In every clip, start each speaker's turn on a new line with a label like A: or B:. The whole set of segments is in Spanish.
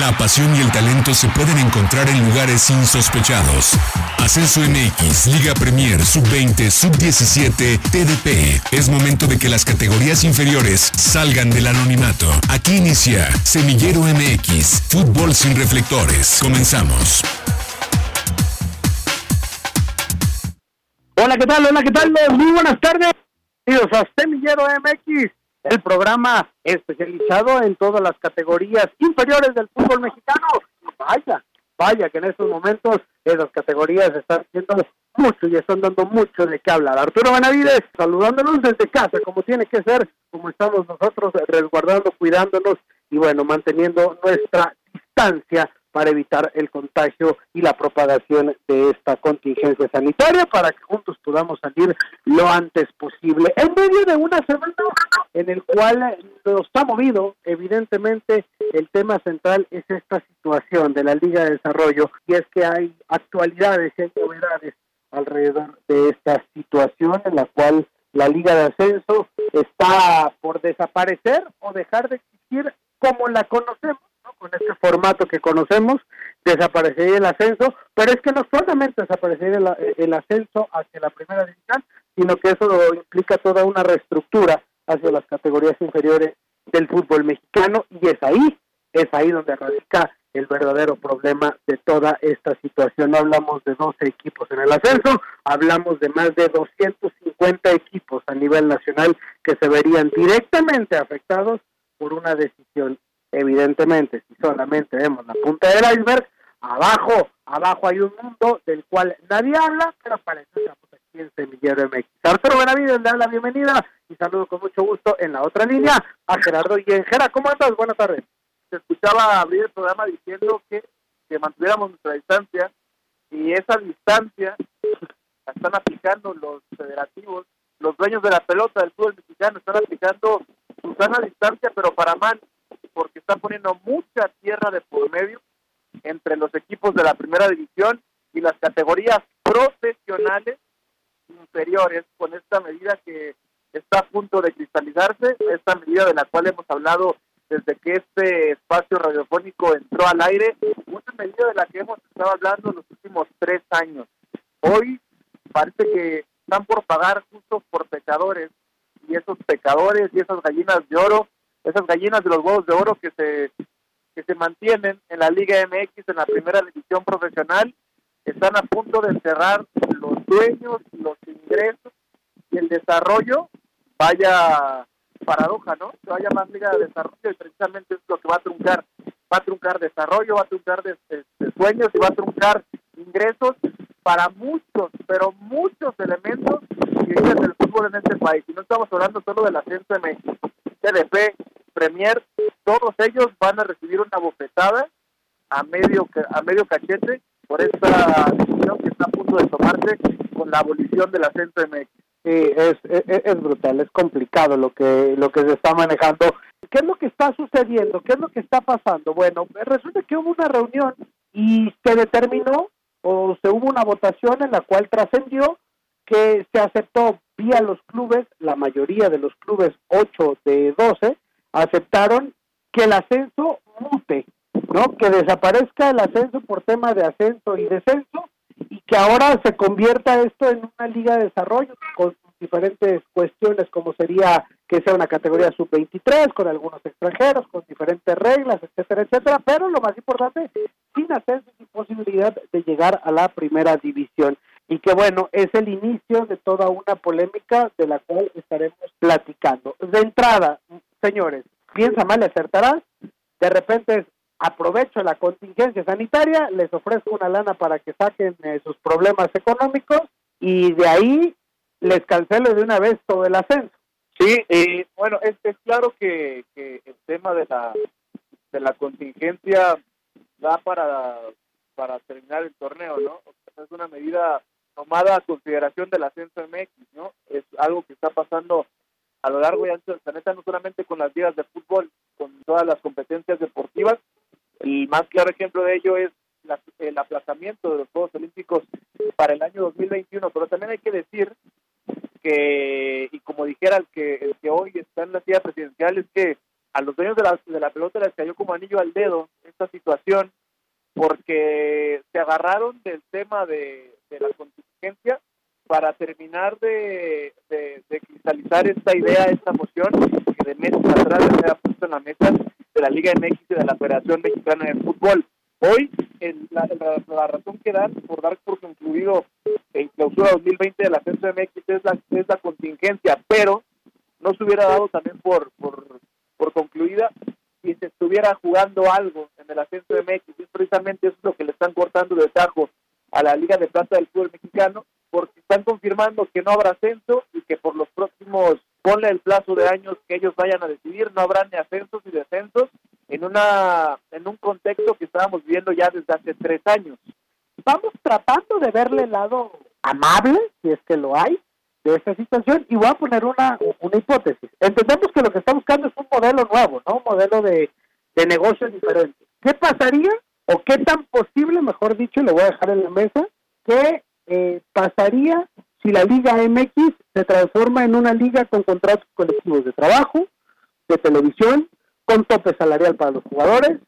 A: La pasión y el talento se pueden encontrar en lugares insospechados. Ascenso MX, Liga Premier, Sub-20, Sub-17, TDP. Es momento de que las categorías inferiores salgan del anonimato. Aquí inicia Semillero MX, Fútbol sin reflectores. Comenzamos.
B: Hola, ¿qué tal? Hola, ¿qué tal? Muy buenas tardes. Bienvenidos a Semillero MX el programa especializado en todas las categorías inferiores del fútbol mexicano. Vaya, vaya que en estos momentos esas categorías están haciendo mucho y están dando mucho de qué hablar. Arturo Benavides, saludándonos desde casa, como tiene que ser, como estamos nosotros resguardando, cuidándonos y bueno, manteniendo nuestra distancia para evitar el contagio y la propagación de esta contingencia sanitaria para que juntos podamos salir lo antes posible. En medio de una semana en el cual nos ha movido, evidentemente, el tema central es esta situación de la Liga de Desarrollo y es que hay actualidades y hay novedades alrededor de esta situación en la cual la Liga de Ascenso está por desaparecer o dejar de existir como la conocemos con este formato que conocemos, desaparecería el ascenso, pero es que no solamente desaparecería el, ascenso hacia la primera división, sino que eso implica toda una reestructura hacia las categorías inferiores del fútbol mexicano y es ahí, es ahí donde radica el verdadero problema de toda esta situación. No hablamos de 12 equipos en el ascenso, hablamos de más de 250 equipos a nivel nacional que se verían directamente afectados por una decisión Evidentemente, si solamente vemos la punta del iceberg, abajo, abajo hay un mundo del cual nadie habla, pero para eso estamos aquí en Semillero MX. Arturo Benavides le da la bienvenida y saludo con mucho gusto en la otra línea a Gerardo y Gera, ¿cómo andas? Buenas tardes.
C: Se escuchaba abrir el programa diciendo que, que mantuviéramos nuestra distancia y esa distancia la están aplicando los federativos, los dueños de la pelota del fútbol mexicano están aplicando su sana distancia, pero para mal está poniendo mucha tierra de por medio entre los equipos de la primera división y las categorías profesionales inferiores con esta medida que está a punto de cristalizarse, esta medida de la cual hemos hablado desde que este espacio radiofónico entró al aire, una medida de la que hemos estado hablando los últimos tres años. Hoy parece que están por pagar justos por pecadores y esos pecadores y esas gallinas de oro esas gallinas de los huevos de oro que se que se mantienen en la Liga MX en la primera división profesional están a punto de cerrar los dueños, los ingresos y el desarrollo. Vaya paradoja, ¿no? Se va a llamar Liga de Desarrollo y precisamente es lo que va a truncar. Va a truncar desarrollo, va a truncar de, sueños y va a truncar ingresos para muchos, pero muchos elementos que viven del fútbol en este país. Y no estamos hablando solo del ascenso de México. TDP, Premier, todos ellos van a recibir una bofetada a medio a medio cachete por esta decisión que está a punto de tomarse con la abolición del ascenso MX.
B: Sí, es, es, es, brutal, es complicado lo que lo que se está manejando. ¿Qué es lo que está sucediendo? ¿Qué es lo que está pasando? Bueno, resulta que hubo una reunión y se determinó o se hubo una votación en la cual trascendió que se aceptó vía los clubes, la mayoría de los clubes, 8 de 12, aceptaron que el ascenso mute, ¿no? Que desaparezca el ascenso por tema de ascenso y descenso y que ahora se convierta esto en una liga de desarrollo con diferentes cuestiones como sería que sea una categoría sub-23 con algunos extranjeros, con diferentes reglas, etcétera, etcétera, pero lo más importante, sin ascenso y posibilidad de llegar a la primera división y que bueno, es el inicio de toda una polémica de la cual estaremos platicando. De entrada, señores, piensa mal y acertarás, de repente aprovecho la contingencia sanitaria, les ofrezco una lana para que saquen eh, sus problemas económicos y de ahí les cancelo de una vez todo el ascenso.
C: Sí, y bueno, es, es claro que, que el tema de la de la contingencia da para para terminar el torneo, ¿no? es una medida tomada a consideración del ascenso MX, ¿no? Es algo que está pasando a lo largo y ancho del planeta, no solamente con las ligas de fútbol, con todas las competencias deportivas. El más claro ejemplo de ello es el aplazamiento de los Juegos Olímpicos para el año 2021, pero también hay que decir que, y como dijera el que, el que hoy está en la silla presidencial, es que a los dueños de la, de la pelota les cayó como anillo al dedo esta situación porque se agarraron del tema de, la contingencia para terminar de, cristalizar esta idea, esta moción que de meses atrás se ha puesto en la mesa de la Liga MX y de la Federación Mexicana de Fútbol. Hoy la, razón que dan por dar por concluido en clausura 2020 del ascenso MX es la, es la contingencia, pero no se hubiera dado también por, por, concluida si se estuviera jugando algo en el ascenso MX. Y precisamente eso es lo que le están cortando de tajo a la Liga de Plata del Fútbol Mexicano, están confirmando que no habrá ascenso y que por los próximos, ponle el plazo de años que ellos vayan a decidir, no habrá ni ascensos ni descensos en una en un contexto que estábamos viendo ya desde hace tres años.
B: Vamos tratando de verle el lado amable, si es que lo hay, de esta situación y voy a poner una, una hipótesis. Entendemos que lo que está buscando es un modelo nuevo, ¿no? Un modelo de, de negocio diferente. ¿Qué pasaría o qué tan posible, mejor dicho, lo voy a dejar en la mesa, qué eh, pasaría si la Liga MX se transforma en una liga con contratos colectivos de trabajo, de televisión, con tope salarial para los jugadores,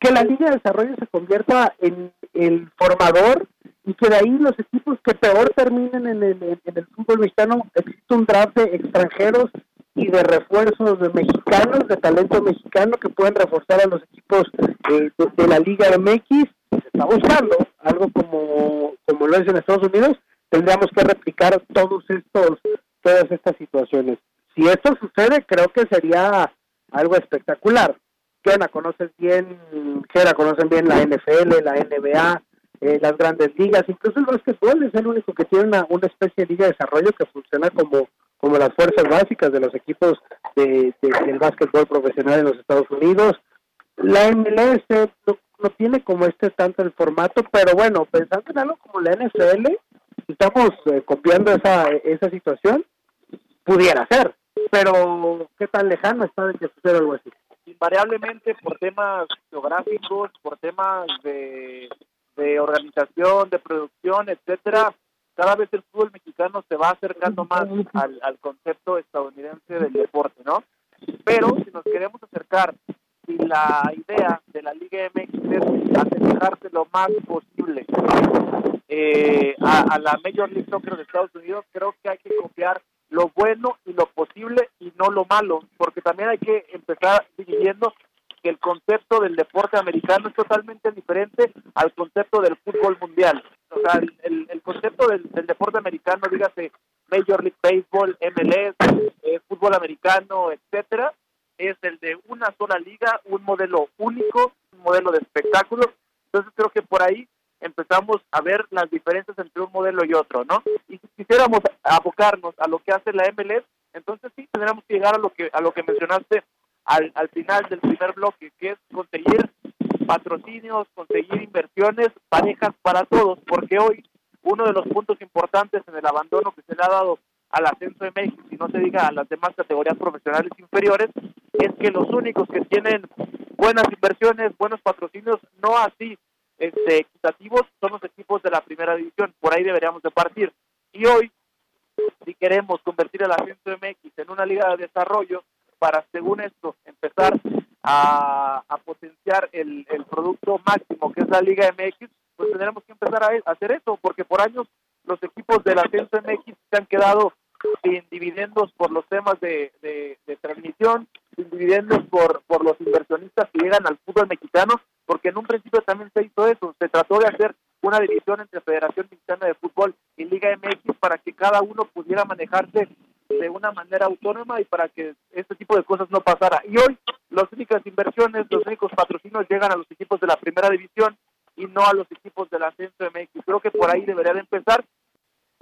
B: que la Liga de Desarrollo se convierta en el formador y que de ahí los equipos que peor terminen en el, en el fútbol mexicano, existe un draft de extranjeros y de refuerzos de mexicanos, de talento mexicano que pueden reforzar a los equipos eh, de, la Liga MX. Está buscando algo como, como lo es en Estados Unidos, tendríamos que replicar todos estos, todas estas situaciones. Si esto sucede, creo que sería algo espectacular. La conoces bien, la conocen bien la NFL, la NBA, eh, las grandes ligas, incluso el básquetbol es el único que tiene una, una especie de liga de desarrollo que funciona como, como las fuerzas básicas de los equipos de, del básquetbol profesional en los Estados Unidos. La MLS no, tiene como este tanto el formato, pero bueno, pensando en algo como la NFL, estamos eh, copiando esa, esa situación, pudiera ser, pero ¿qué tan lejano está de que suceda algo así?
C: Invariablemente por temas geográficos, por temas de de organización, de producción, etcétera, cada vez el fútbol mexicano se va acercando más al, al concepto estadounidense del deporte, ¿no? Pero si nos queremos acercar, si la idea de la Liga MX es acercarse lo más posible eh, a, a, la Major League Soccer de Estados Unidos, creo que hay que copiar lo bueno y lo posible y no lo malo, porque también hay que empezar dividiendo que el concepto del deporte americano es totalmente diferente al concepto del fútbol mundial. O sea, el, el concepto del, deporte americano, dígase Major League Baseball, MLS, eh, fútbol americano, etcétera, es el de una sola liga, un modelo único, un modelo de espectáculo. Entonces creo que por ahí empezamos a ver las diferencias entre un modelo y otro, ¿no? Y si quisiéramos abocarnos a lo que hace la MLS, entonces sí tendríamos que llegar a lo que a lo que mencionaste al, al final del primer bloque, que es conseguir patrocinios, conseguir inversiones parejas para todos, porque hoy uno de los puntos importantes en el abandono que se le ha dado al ascenso de México, y no se diga a las demás categorías profesionales inferiores, es que los únicos que tienen buenas inversiones, buenos patrocinios, no así este, equitativos, son los equipos de la primera división. Por ahí deberíamos de partir. Y hoy, si queremos convertir el ascenso de MX en una liga de desarrollo, para, según esto, empezar a, potenciar el, producto máximo que es la Liga MX, pues tendremos que empezar a, hacer eso, porque por años los equipos del ascenso MX se han quedado sin dividendos por los temas de, transmisión, dividendos por, por los inversionistas que llegan al fútbol mexicano, porque en un principio también se hizo eso, se trató de hacer una división entre Federación Mexicana de Fútbol y Liga MX para que cada uno pudiera manejarse de una manera autónoma y para que este tipo de cosas no pasara. Y hoy las únicas inversiones, los únicos patrocinios llegan a los equipos de la primera división y no a los equipos del ascenso México. Creo que por ahí debería de empezar.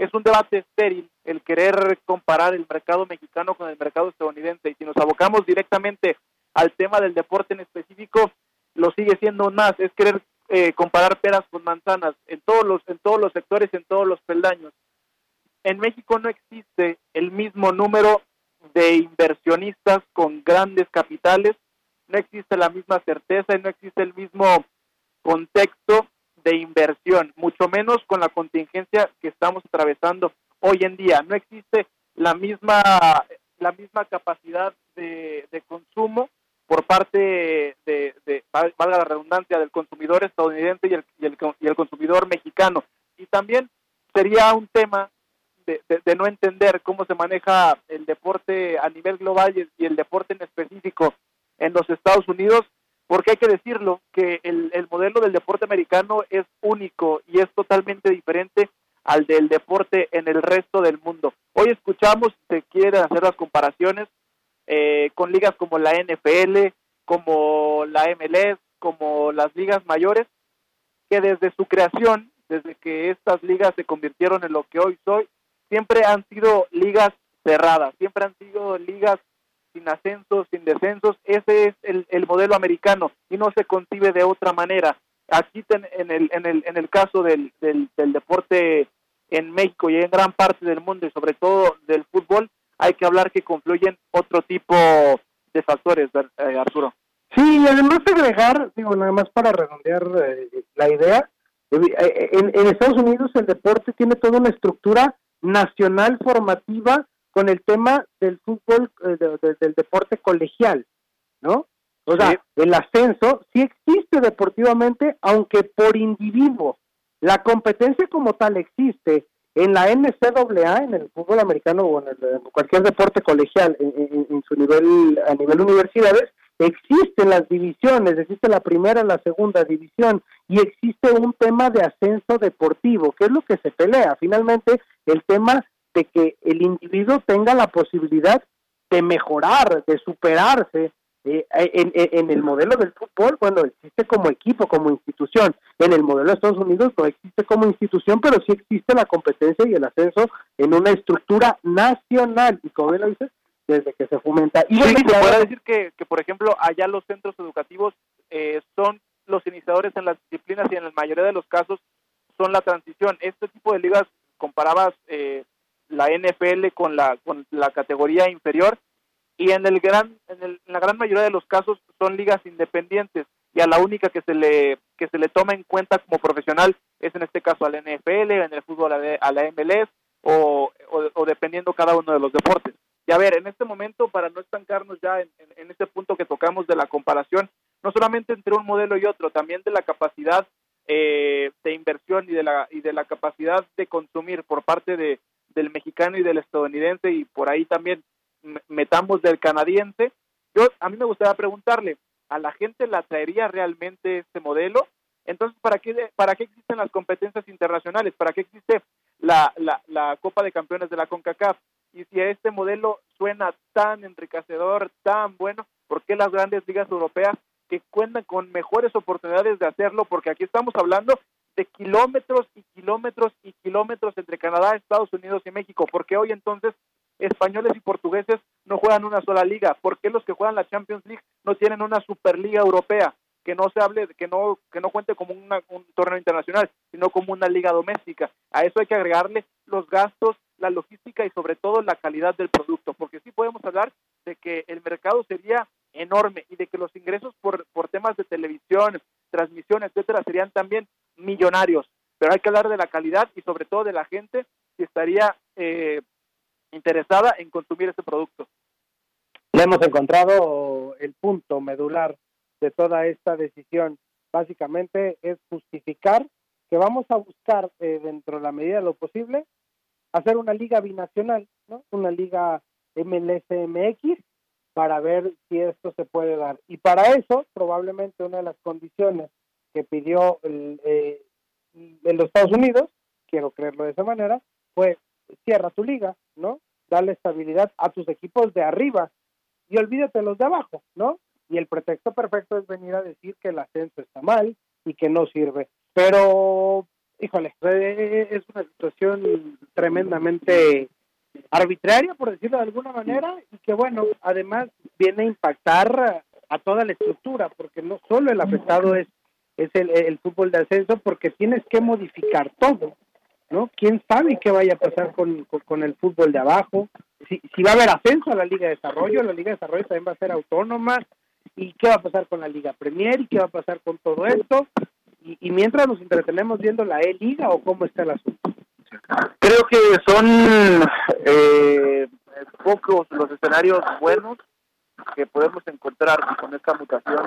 C: Es un debate estéril el querer comparar el mercado mexicano con el mercado estadounidense. Y si nos abocamos directamente al tema del deporte en específico, lo sigue siendo más, es querer eh, comparar peras con manzanas en todos los en todos los sectores, en todos los peldaños. En México no existe el mismo número de inversionistas con grandes capitales, no existe la misma certeza y no existe el mismo contexto de inversión, mucho menos con la contingencia que estamos atravesando hoy en día. No existe la misma la misma capacidad de, de consumo por parte de, valga la redundancia, del consumidor estadounidense y el, y el, y el consumidor mexicano. Y también sería un tema de, de, no entender cómo se maneja el deporte a nivel global y el, deporte en específico en los Estados Unidos, porque hay que decirlo, que el, el modelo del deporte americano es único y es totalmente diferente al del deporte en el resto del mundo. Hoy escuchamos, se quieren hacer las comparaciones eh, con ligas como la NFL, como la MLS, como las ligas mayores, que desde su creación, desde que estas ligas se convirtieron en lo que hoy soy, siempre han sido ligas cerradas, siempre han sido ligas sin ascensos, sin descensos. Ese es el, modelo americano y no se concibe de otra manera. Aquí en, el, en, el, en el caso del, del, deporte en México y en gran parte del mundo y sobre todo del fútbol, hay que hablar que confluyen otro tipo de factores, eh, Arturo.
B: Sí, y además agregar, digo, nada más para redondear eh, la idea, eh, en, en, Estados Unidos el deporte tiene toda una estructura nacional formativa con el tema del fútbol, del deporte colegial, ¿no? O sea, el ascenso sí existe deportivamente, aunque por individuo. La competencia como tal existe, en la NCAA, en el fútbol americano o en, cualquier deporte colegial en, su nivel a nivel universidades, existen las divisiones, existe la primera, la segunda división y existe un tema de ascenso deportivo, que es lo que se pelea. Finalmente, el tema de que el individuo tenga la posibilidad de mejorar, de superarse, eh, en, en, el modelo del fútbol, bueno, existe como equipo, como institución. En el modelo de Estados Unidos no existe como institución, pero sí existe la competencia y el ascenso en una estructura nacional. Y como bien lo dices, desde que se fomenta.
C: Y sí, se puede decir que, que, por ejemplo, allá los centros educativos eh, son los iniciadores en las disciplinas y en la mayoría de los casos son la transición. Este tipo de ligas, comparabas eh, la NFL con la, con la categoría inferior, y en el gran en, la gran mayoría de los casos son ligas independientes y a la única que se le que se le toma en cuenta como profesional es en este caso al NFL, en el fútbol a la, MLS o, o, dependiendo cada uno de los deportes. Y a ver, en este momento, para no estancarnos ya en, en, este punto que tocamos de la comparación, no solamente entre un modelo y otro, también de la capacidad eh, de inversión y de la y de la capacidad de consumir por parte de del mexicano y del estadounidense y por ahí también metamos del canadiense. Yo, a mí me gustaría preguntarle, ¿a la gente la traería realmente este modelo? Entonces, ¿para qué, para qué existen las competencias internacionales? ¿Para qué existe la, la, la Copa de Campeones de la CONCACAF? Y si a este modelo suena tan enriquecedor, tan bueno, ¿por qué las grandes ligas europeas que cuentan con mejores oportunidades de hacerlo? Porque aquí estamos hablando de kilómetros y kilómetros y kilómetros entre Canadá, Estados Unidos y México, porque hoy entonces españoles y portugueses no juegan una sola liga? ¿Por qué los que juegan la Champions League no tienen una Superliga Europea? que no se hable, que no, que no cuente como un torneo internacional, sino como una liga doméstica. A eso hay que agregarle los gastos, la logística y sobre todo la calidad del producto, porque sí podemos hablar de que el mercado sería enorme y de que los ingresos por, por temas de televisión, transmisión, etcétera, serían también millonarios. Pero hay que hablar de la calidad y sobre todo de la gente que estaría eh, interesada en consumir ese producto.
B: Le hemos encontrado el punto medular de toda esta decisión. Básicamente es justificar que vamos a buscar, eh, dentro de la medida de lo posible, hacer una liga binacional, ¿no? Una liga MLSMX para ver si esto se puede dar. Y para eso, probablemente una de las condiciones que pidió el, eh, en los Estados Unidos, quiero creerlo de esa manera, fue cierra tu liga, ¿no? Dale estabilidad a tus equipos de arriba y olvídate los de abajo, ¿no? Y el pretexto perfecto es venir a decir que el ascenso está mal y que no sirve. Pero, híjole, es una situación tremendamente arbitraria, por decirlo de alguna manera, y que, bueno, además viene a impactar a toda la estructura, porque no solo el afectado es, es el, el fútbol de ascenso, porque tienes que modificar todo. ¿no? ¿Quién sabe qué vaya a pasar con, con, el fútbol de abajo? Si, si va a haber ascenso a la Liga de Desarrollo, la Liga de Desarrollo también va a ser autónoma, y qué va a pasar con la Liga Premier, y qué va a pasar con todo esto, y, mientras nos entretenemos viendo la E-Liga o cómo está el asunto.
C: Creo que son eh, pocos los escenarios buenos que podemos encontrar con esta mutación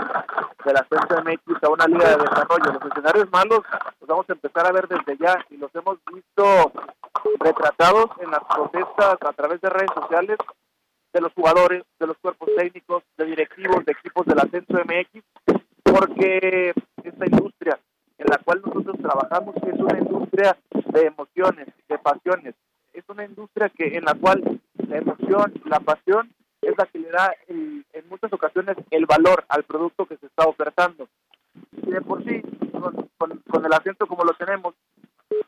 C: de la MX a una liga de desarrollo. Los escenarios malos los vamos a empezar a ver desde ya y los hemos visto retratados en las protestas a través de redes sociales de los jugadores, de los cuerpos técnicos, de directivos, de equipos del Ascenso MX, porque esta industria en la cual nosotros trabajamos es una industria de emociones, de pasiones, es una industria que en la cual la emoción, la pasión es la que le da en muchas ocasiones el valor al producto que se está ofertando. Y de por sí, con, el acento como lo tenemos,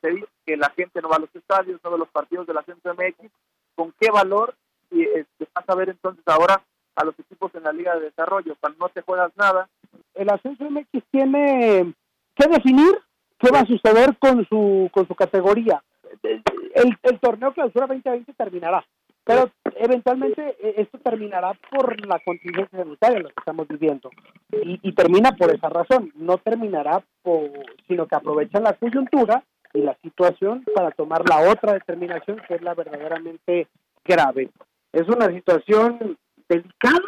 C: se dice que la gente no va a los estadios, no va a los partidos del acento MX, ¿con qué valor y este, vas a ver entonces ahora a los equipos en la Liga de Desarrollo, cuando no te juegas nada?
B: El ascenso MX tiene que definir qué va a suceder con su, con su categoría. El, el torneo clausura 2020 terminará pero eventualmente eh, esto terminará por la contingencia sanitaria lo que estamos viviendo. Y, termina por esa razón. No terminará, por, sino que aprovechan la coyuntura y la situación para tomar la otra determinación que es la verdaderamente grave. Es una situación delicada,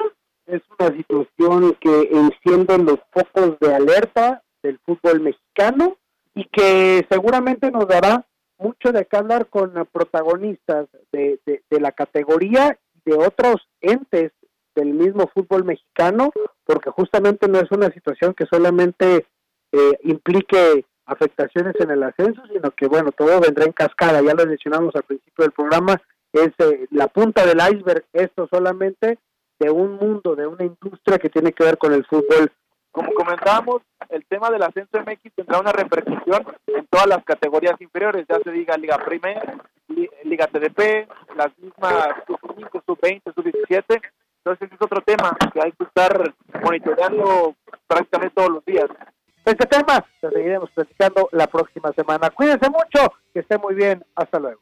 B: es una situación que enciende los focos de alerta del fútbol mexicano y que seguramente nos dará mucho de qué hablar con protagonistas de, de, la categoría y de otros entes del mismo fútbol mexicano, porque justamente no es una situación que solamente eh, implique afectaciones en el ascenso, sino que bueno, todo vendrá en cascada, ya lo mencionamos al principio del programa, es eh, la punta del iceberg, esto solamente de un mundo, de una industria que tiene que ver con el fútbol
C: como comentábamos, el tema del ascenso MX tendrá una repercusión en todas las categorías inferiores, ya se diga Liga Primer, Liga TDP, las mismas sub-5, sub-20, sub-17. Entonces es otro tema que hay que estar monitoreando prácticamente todos los días.
B: Este tema lo seguiremos platicando la próxima semana. Cuídense mucho, que esté muy bien. Hasta luego.